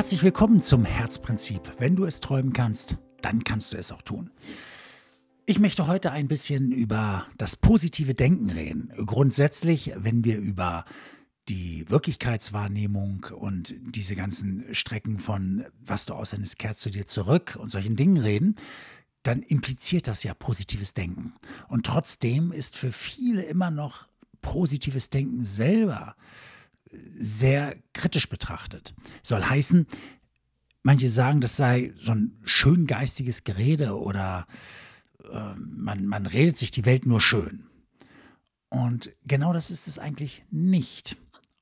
Herzlich willkommen zum Herzprinzip. Wenn du es träumen kannst, dann kannst du es auch tun. Ich möchte heute ein bisschen über das positive Denken reden. Grundsätzlich, wenn wir über die Wirklichkeitswahrnehmung und diese ganzen Strecken von was du aussendest, kehrt zu dir zurück und solchen Dingen reden, dann impliziert das ja positives Denken. Und trotzdem ist für viele immer noch positives Denken selber sehr kritisch betrachtet. Soll heißen, manche sagen, das sei so ein schön geistiges Gerede oder äh, man, man redet sich die Welt nur schön. Und genau das ist es eigentlich nicht.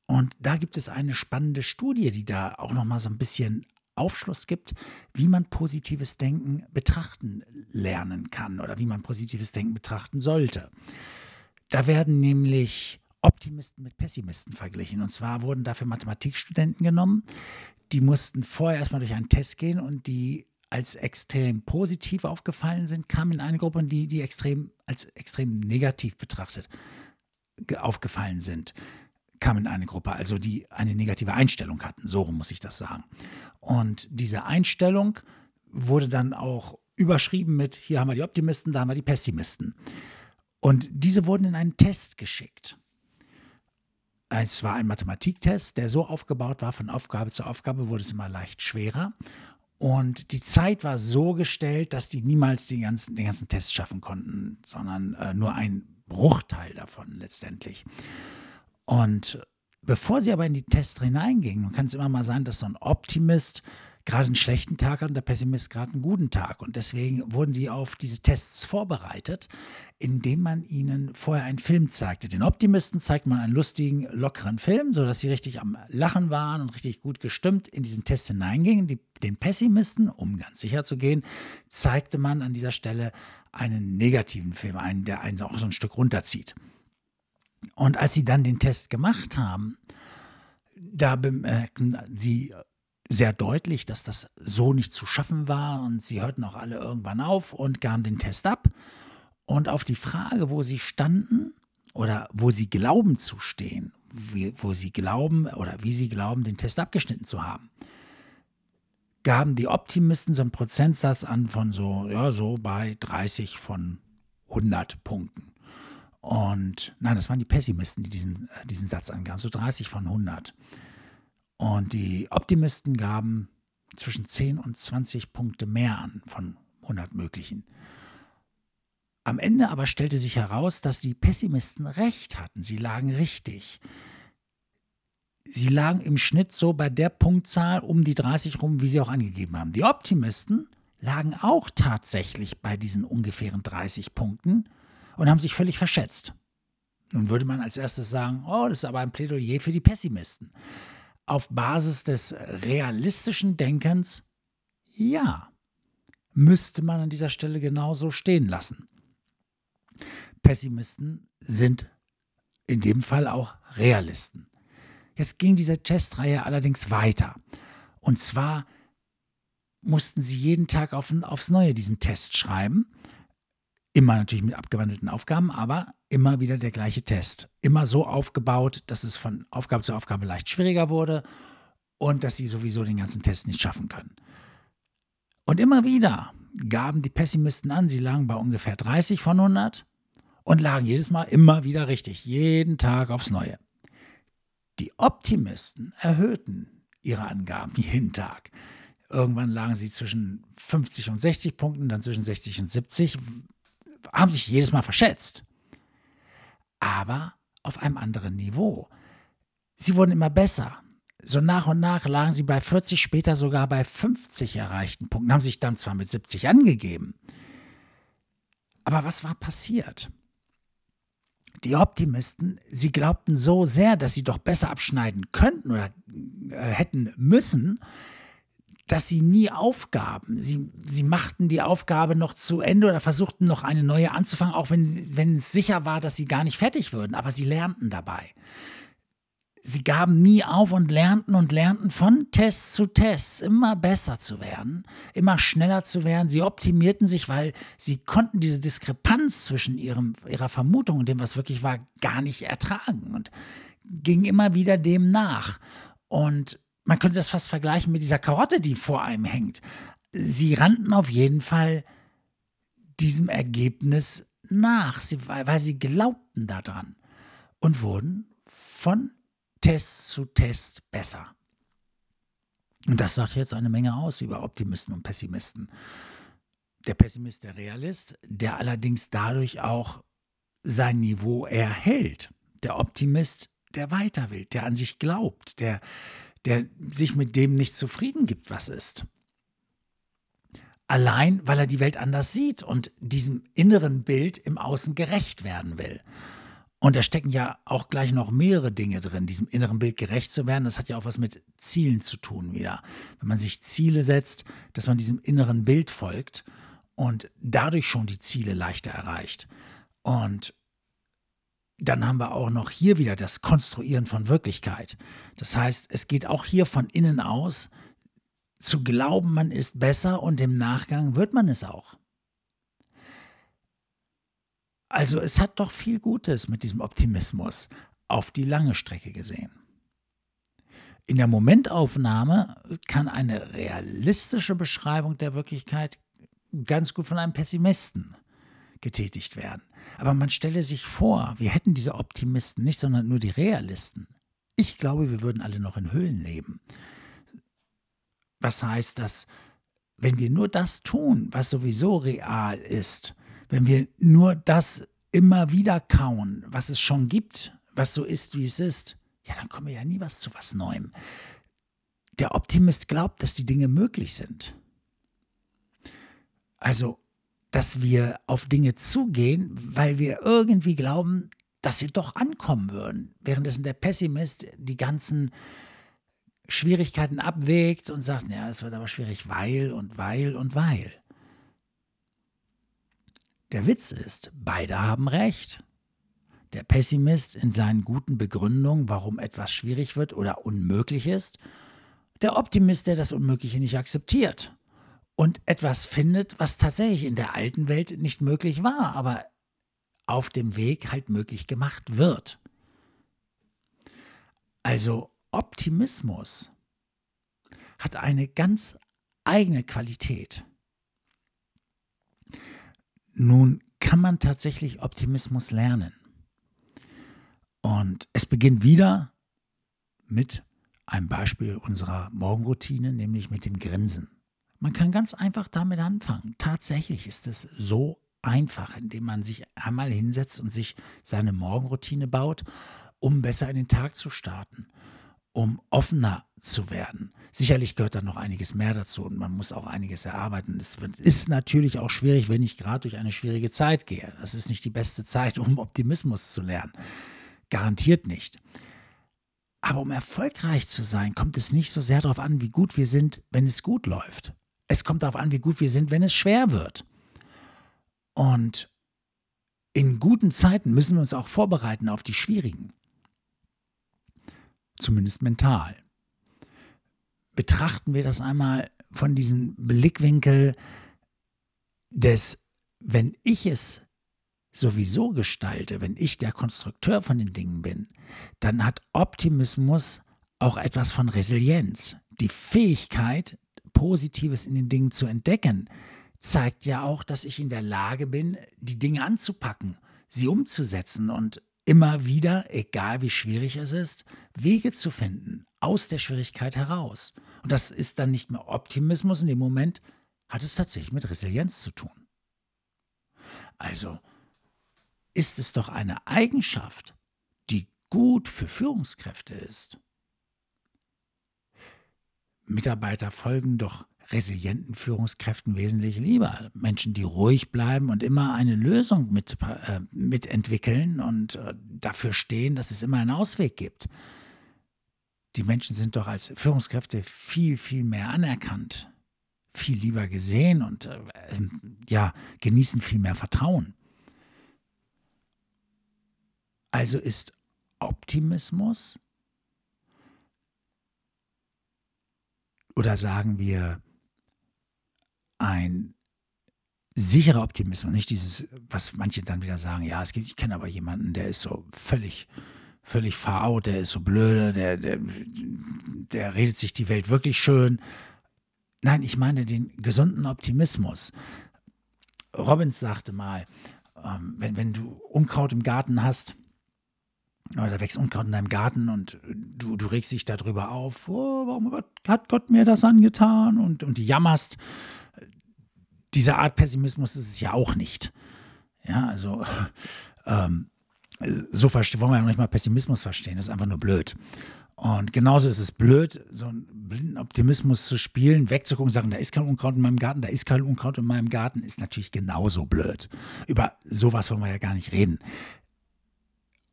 Und da gibt es eine spannende Studie, die da auch noch mal so ein bisschen Aufschluss gibt, wie man positives Denken betrachten lernen kann oder wie man positives Denken betrachten sollte. Da werden nämlich Optimisten mit Pessimisten verglichen. Und zwar wurden dafür Mathematikstudenten genommen. Die mussten vorher erstmal durch einen Test gehen und die als extrem positiv aufgefallen sind, kamen in eine Gruppe, die, die extrem, als extrem negativ betrachtet aufgefallen sind, kamen in eine Gruppe, also die eine negative Einstellung hatten. So muss ich das sagen. Und diese Einstellung wurde dann auch überschrieben mit, hier haben wir die Optimisten, da haben wir die Pessimisten. Und diese wurden in einen Test geschickt. Es war ein Mathematiktest, der so aufgebaut war, von Aufgabe zu Aufgabe wurde es immer leicht schwerer. Und die Zeit war so gestellt, dass die niemals den ganzen, den ganzen Test schaffen konnten, sondern äh, nur ein Bruchteil davon letztendlich. Und bevor sie aber in die Tests hineingingen, kann es immer mal sein, dass so ein Optimist gerade einen schlechten Tag hat und der Pessimist gerade einen guten Tag. Und deswegen wurden die auf diese Tests vorbereitet, indem man ihnen vorher einen Film zeigte. Den Optimisten zeigt man einen lustigen, lockeren Film, sodass sie richtig am Lachen waren und richtig gut gestimmt in diesen Test hineingingen. Die, den Pessimisten, um ganz sicher zu gehen, zeigte man an dieser Stelle einen negativen Film, einen, der einen auch so ein Stück runterzieht. Und als sie dann den Test gemacht haben, da bemerkten sie sehr deutlich, dass das so nicht zu schaffen war und sie hörten auch alle irgendwann auf und gaben den Test ab. Und auf die Frage, wo sie standen oder wo sie glauben zu stehen, wie, wo sie glauben oder wie sie glauben, den Test abgeschnitten zu haben, gaben die Optimisten so einen Prozentsatz an von so, ja, so bei 30 von 100 Punkten. Und nein, das waren die Pessimisten, die diesen, diesen Satz angaben, so 30 von 100. Und die Optimisten gaben zwischen 10 und 20 Punkte mehr an von 100 möglichen. Am Ende aber stellte sich heraus, dass die Pessimisten recht hatten. Sie lagen richtig. Sie lagen im Schnitt so bei der Punktzahl um die 30 rum, wie sie auch angegeben haben. Die Optimisten lagen auch tatsächlich bei diesen ungefähren 30 Punkten und haben sich völlig verschätzt. Nun würde man als erstes sagen, oh, das ist aber ein Plädoyer für die Pessimisten auf Basis des realistischen Denkens, ja, müsste man an dieser Stelle genauso stehen lassen. Pessimisten sind in dem Fall auch Realisten. Jetzt ging diese Testreihe allerdings weiter. Und zwar mussten sie jeden Tag auf, aufs Neue diesen Test schreiben. Immer natürlich mit abgewandelten Aufgaben, aber immer wieder der gleiche Test. Immer so aufgebaut, dass es von Aufgabe zu Aufgabe leicht schwieriger wurde und dass sie sowieso den ganzen Test nicht schaffen können. Und immer wieder gaben die Pessimisten an, sie lagen bei ungefähr 30 von 100 und lagen jedes Mal immer wieder richtig, jeden Tag aufs Neue. Die Optimisten erhöhten ihre Angaben jeden Tag. Irgendwann lagen sie zwischen 50 und 60 Punkten, dann zwischen 60 und 70, haben sich jedes Mal verschätzt aber auf einem anderen Niveau. Sie wurden immer besser. So nach und nach lagen sie bei 40, später sogar bei 50 erreichten Punkten, haben sich dann zwar mit 70 angegeben. Aber was war passiert? Die Optimisten, sie glaubten so sehr, dass sie doch besser abschneiden könnten oder äh, hätten müssen, dass sie nie aufgaben. Sie, sie machten die Aufgabe noch zu Ende oder versuchten noch eine neue anzufangen, auch wenn, wenn es sicher war, dass sie gar nicht fertig würden. Aber sie lernten dabei. Sie gaben nie auf und lernten und lernten von Test zu Test immer besser zu werden, immer schneller zu werden. Sie optimierten sich, weil sie konnten diese Diskrepanz zwischen ihrem, ihrer Vermutung und dem, was wirklich war, gar nicht ertragen und gingen immer wieder dem nach. Und man könnte das fast vergleichen mit dieser Karotte, die vor einem hängt. Sie rannten auf jeden Fall diesem Ergebnis nach, sie, weil sie glaubten daran und wurden von Test zu Test besser. Und das sagt jetzt eine Menge aus über Optimisten und Pessimisten. Der Pessimist, der Realist, der allerdings dadurch auch sein Niveau erhält. Der Optimist, der weiter will, der an sich glaubt, der, der sich mit dem nicht zufrieden gibt, was ist. Allein, weil er die Welt anders sieht und diesem inneren Bild im Außen gerecht werden will. Und da stecken ja auch gleich noch mehrere Dinge drin, diesem inneren Bild gerecht zu werden. Das hat ja auch was mit Zielen zu tun wieder. Wenn man sich Ziele setzt, dass man diesem inneren Bild folgt und dadurch schon die Ziele leichter erreicht. Und dann haben wir auch noch hier wieder das Konstruieren von Wirklichkeit. Das heißt, es geht auch hier von innen aus, zu glauben, man ist besser und im Nachgang wird man es auch. Also es hat doch viel Gutes mit diesem Optimismus auf die lange Strecke gesehen. In der Momentaufnahme kann eine realistische Beschreibung der Wirklichkeit ganz gut von einem Pessimisten getätigt werden. Aber man stelle sich vor, wir hätten diese Optimisten nicht, sondern nur die Realisten. Ich glaube, wir würden alle noch in Höhlen leben. Was heißt das? Wenn wir nur das tun, was sowieso real ist, wenn wir nur das immer wieder kauen, was es schon gibt, was so ist, wie es ist, ja, dann kommen wir ja nie was zu was Neuem. Der Optimist glaubt, dass die Dinge möglich sind. Also dass wir auf Dinge zugehen, weil wir irgendwie glauben, dass wir doch ankommen würden. Währenddessen der Pessimist die ganzen Schwierigkeiten abwägt und sagt, ja, es wird aber schwierig, weil und weil und weil. Der Witz ist, beide haben recht. Der Pessimist in seinen guten Begründungen, warum etwas schwierig wird oder unmöglich ist, der Optimist, der das Unmögliche nicht akzeptiert und etwas findet, was tatsächlich in der alten Welt nicht möglich war, aber auf dem Weg halt möglich gemacht wird. Also Optimismus hat eine ganz eigene Qualität. Nun kann man tatsächlich Optimismus lernen. Und es beginnt wieder mit einem Beispiel unserer Morgenroutine, nämlich mit dem Grinsen. Man kann ganz einfach damit anfangen. Tatsächlich ist es so einfach, indem man sich einmal hinsetzt und sich seine Morgenroutine baut, um besser in den Tag zu starten, um offener zu werden. Sicherlich gehört da noch einiges mehr dazu und man muss auch einiges erarbeiten. Es ist natürlich auch schwierig, wenn ich gerade durch eine schwierige Zeit gehe. Das ist nicht die beste Zeit, um Optimismus zu lernen. Garantiert nicht. Aber um erfolgreich zu sein, kommt es nicht so sehr darauf an, wie gut wir sind, wenn es gut läuft. Es kommt darauf an, wie gut wir sind, wenn es schwer wird. Und in guten Zeiten müssen wir uns auch vorbereiten auf die schwierigen. Zumindest mental. Betrachten wir das einmal von diesem Blickwinkel des, wenn ich es sowieso gestalte, wenn ich der Konstrukteur von den Dingen bin, dann hat Optimismus auch etwas von Resilienz. Die Fähigkeit, Positives in den Dingen zu entdecken, zeigt ja auch, dass ich in der Lage bin, die Dinge anzupacken, sie umzusetzen und immer wieder, egal wie schwierig es ist, Wege zu finden aus der Schwierigkeit heraus. Und das ist dann nicht mehr Optimismus, in dem Moment hat es tatsächlich mit Resilienz zu tun. Also ist es doch eine Eigenschaft, die gut für Führungskräfte ist. Mitarbeiter folgen doch resilienten Führungskräften wesentlich lieber. Menschen, die ruhig bleiben und immer eine Lösung mit, äh, mitentwickeln und äh, dafür stehen, dass es immer einen Ausweg gibt. Die Menschen sind doch als Führungskräfte viel, viel mehr anerkannt, viel lieber gesehen und äh, ja, genießen viel mehr Vertrauen. Also ist Optimismus oder sagen wir ein sicherer Optimismus, nicht dieses, was manche dann wieder sagen, ja, es gibt, ich kenne aber jemanden, der ist so völlig, völlig faraut, der ist so blöde, der, der, der redet sich die Welt wirklich schön. Nein, ich meine den gesunden Optimismus. Robbins sagte mal, ähm, wenn, wenn du Unkraut im Garten hast, oder da wächst Unkraut in deinem Garten und du, du regst dich darüber auf, oh, warum hat Gott mir das angetan und, und jammerst. Diese Art Pessimismus ist es ja auch nicht. Ja, also ähm, so wollen wir ja nicht mal Pessimismus verstehen, das ist einfach nur blöd. Und genauso ist es blöd, so einen blinden Optimismus zu spielen, wegzugucken, sagen, da ist kein Unkraut in meinem Garten, da ist kein Unkraut in meinem Garten, ist natürlich genauso blöd. Über sowas wollen wir ja gar nicht reden.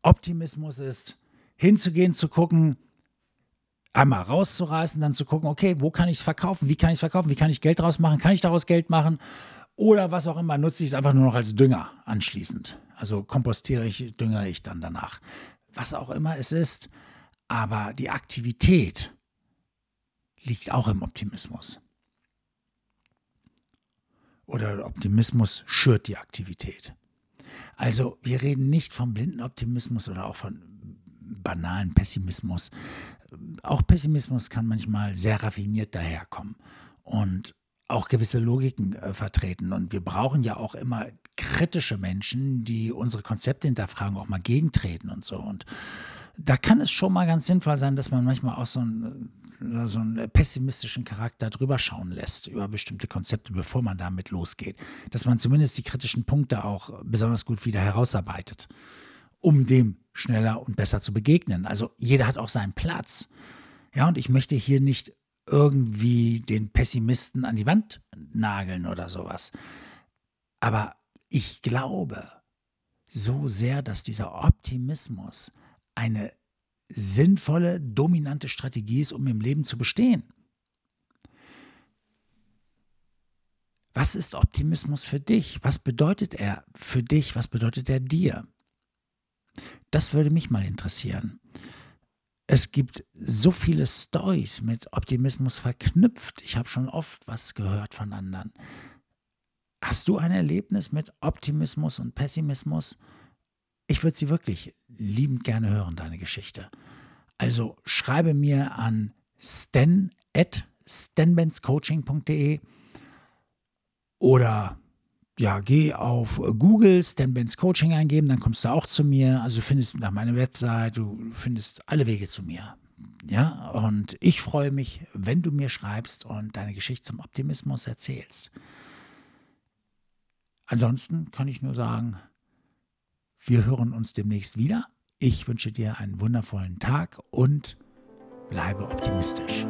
Optimismus ist, hinzugehen, zu gucken, einmal rauszureißen, dann zu gucken, okay, wo kann ich es verkaufen, wie kann ich es verkaufen, wie kann ich Geld draus machen, kann ich daraus Geld machen oder was auch immer, nutze ich es einfach nur noch als Dünger anschließend. Also kompostiere ich, düngere ich dann danach. Was auch immer es ist, aber die Aktivität liegt auch im Optimismus. Oder der Optimismus schürt die Aktivität. Also wir reden nicht vom blinden Optimismus oder auch von banalen Pessimismus. Auch Pessimismus kann manchmal sehr raffiniert daherkommen und auch gewisse Logiken äh, vertreten. Und wir brauchen ja auch immer kritische Menschen, die unsere Konzepte hinterfragen, auch mal gegentreten und so. Und da kann es schon mal ganz sinnvoll sein, dass man manchmal auch so einen, äh, so einen pessimistischen Charakter drüber schauen lässt über bestimmte Konzepte, bevor man damit losgeht. Dass man zumindest die kritischen Punkte auch besonders gut wieder herausarbeitet, um dem schneller und besser zu begegnen. Also jeder hat auch seinen Platz. Ja, und ich möchte hier nicht irgendwie den Pessimisten an die Wand nageln oder sowas. Aber ich glaube so sehr, dass dieser Optimismus eine sinnvolle, dominante Strategie ist, um im Leben zu bestehen. Was ist Optimismus für dich? Was bedeutet er für dich? Was bedeutet er dir? Das würde mich mal interessieren. Es gibt so viele Stories mit Optimismus verknüpft. Ich habe schon oft was gehört von anderen. Hast du ein Erlebnis mit Optimismus und Pessimismus? Ich würde sie wirklich liebend gerne hören, deine Geschichte. Also schreibe mir an stan at stanbenscoaching.de oder ja, geh auf Google Stan Benz Coaching eingeben, dann kommst du auch zu mir. Also du findest nach meiner Website, du findest alle Wege zu mir. Ja, und ich freue mich, wenn du mir schreibst und deine Geschichte zum Optimismus erzählst. Ansonsten kann ich nur sagen, wir hören uns demnächst wieder. Ich wünsche dir einen wundervollen Tag und bleibe optimistisch.